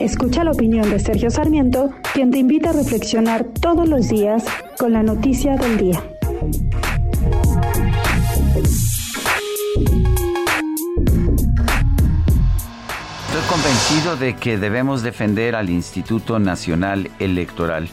Escucha la opinión de Sergio Sarmiento, quien te invita a reflexionar todos los días con la noticia del día. Estoy convencido de que debemos defender al Instituto Nacional Electoral.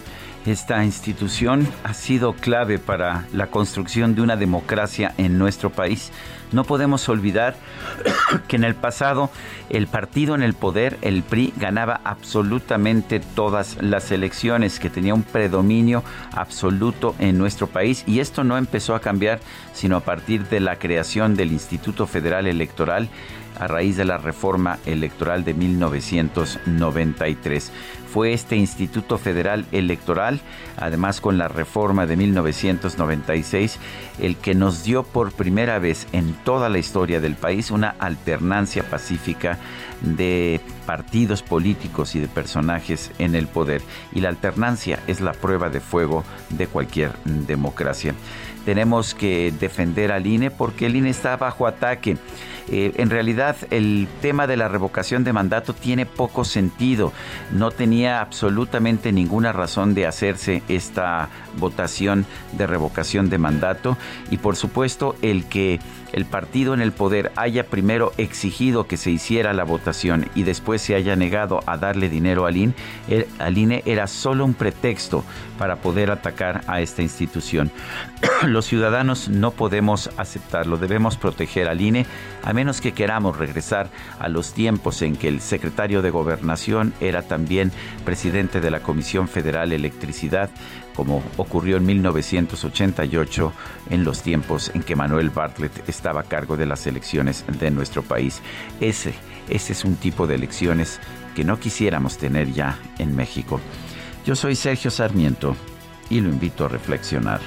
Esta institución ha sido clave para la construcción de una democracia en nuestro país. No podemos olvidar que en el pasado el partido en el poder, el PRI, ganaba absolutamente todas las elecciones, que tenía un predominio absoluto en nuestro país y esto no empezó a cambiar sino a partir de la creación del Instituto Federal Electoral a raíz de la reforma electoral de 1993. Fue este Instituto Federal Electoral, además con la reforma de 1996, el que nos dio por primera vez en toda la historia del país una alternancia pacífica de partidos políticos y de personajes en el poder. Y la alternancia es la prueba de fuego de cualquier democracia. Tenemos que defender al INE porque el INE está bajo ataque. Eh, en realidad el tema de la revocación de mandato tiene poco sentido. No tenía absolutamente ninguna razón de hacerse esta votación de revocación de mandato y por supuesto el que el partido en el poder haya primero exigido que se hiciera la votación y después se haya negado a darle dinero al INE, al INE era solo un pretexto para poder atacar a esta institución. Los ciudadanos no podemos aceptarlo, debemos proteger al INE a menos que queramos regresar a los tiempos en que el secretario de gobernación era también presidente de la Comisión Federal de Electricidad, como ocurrió en 1988 en los tiempos en que Manuel Bartlett estaba a cargo de las elecciones de nuestro país. Ese, ese es un tipo de elecciones que no quisiéramos tener ya en México. Yo soy Sergio Sarmiento y lo invito a reflexionar.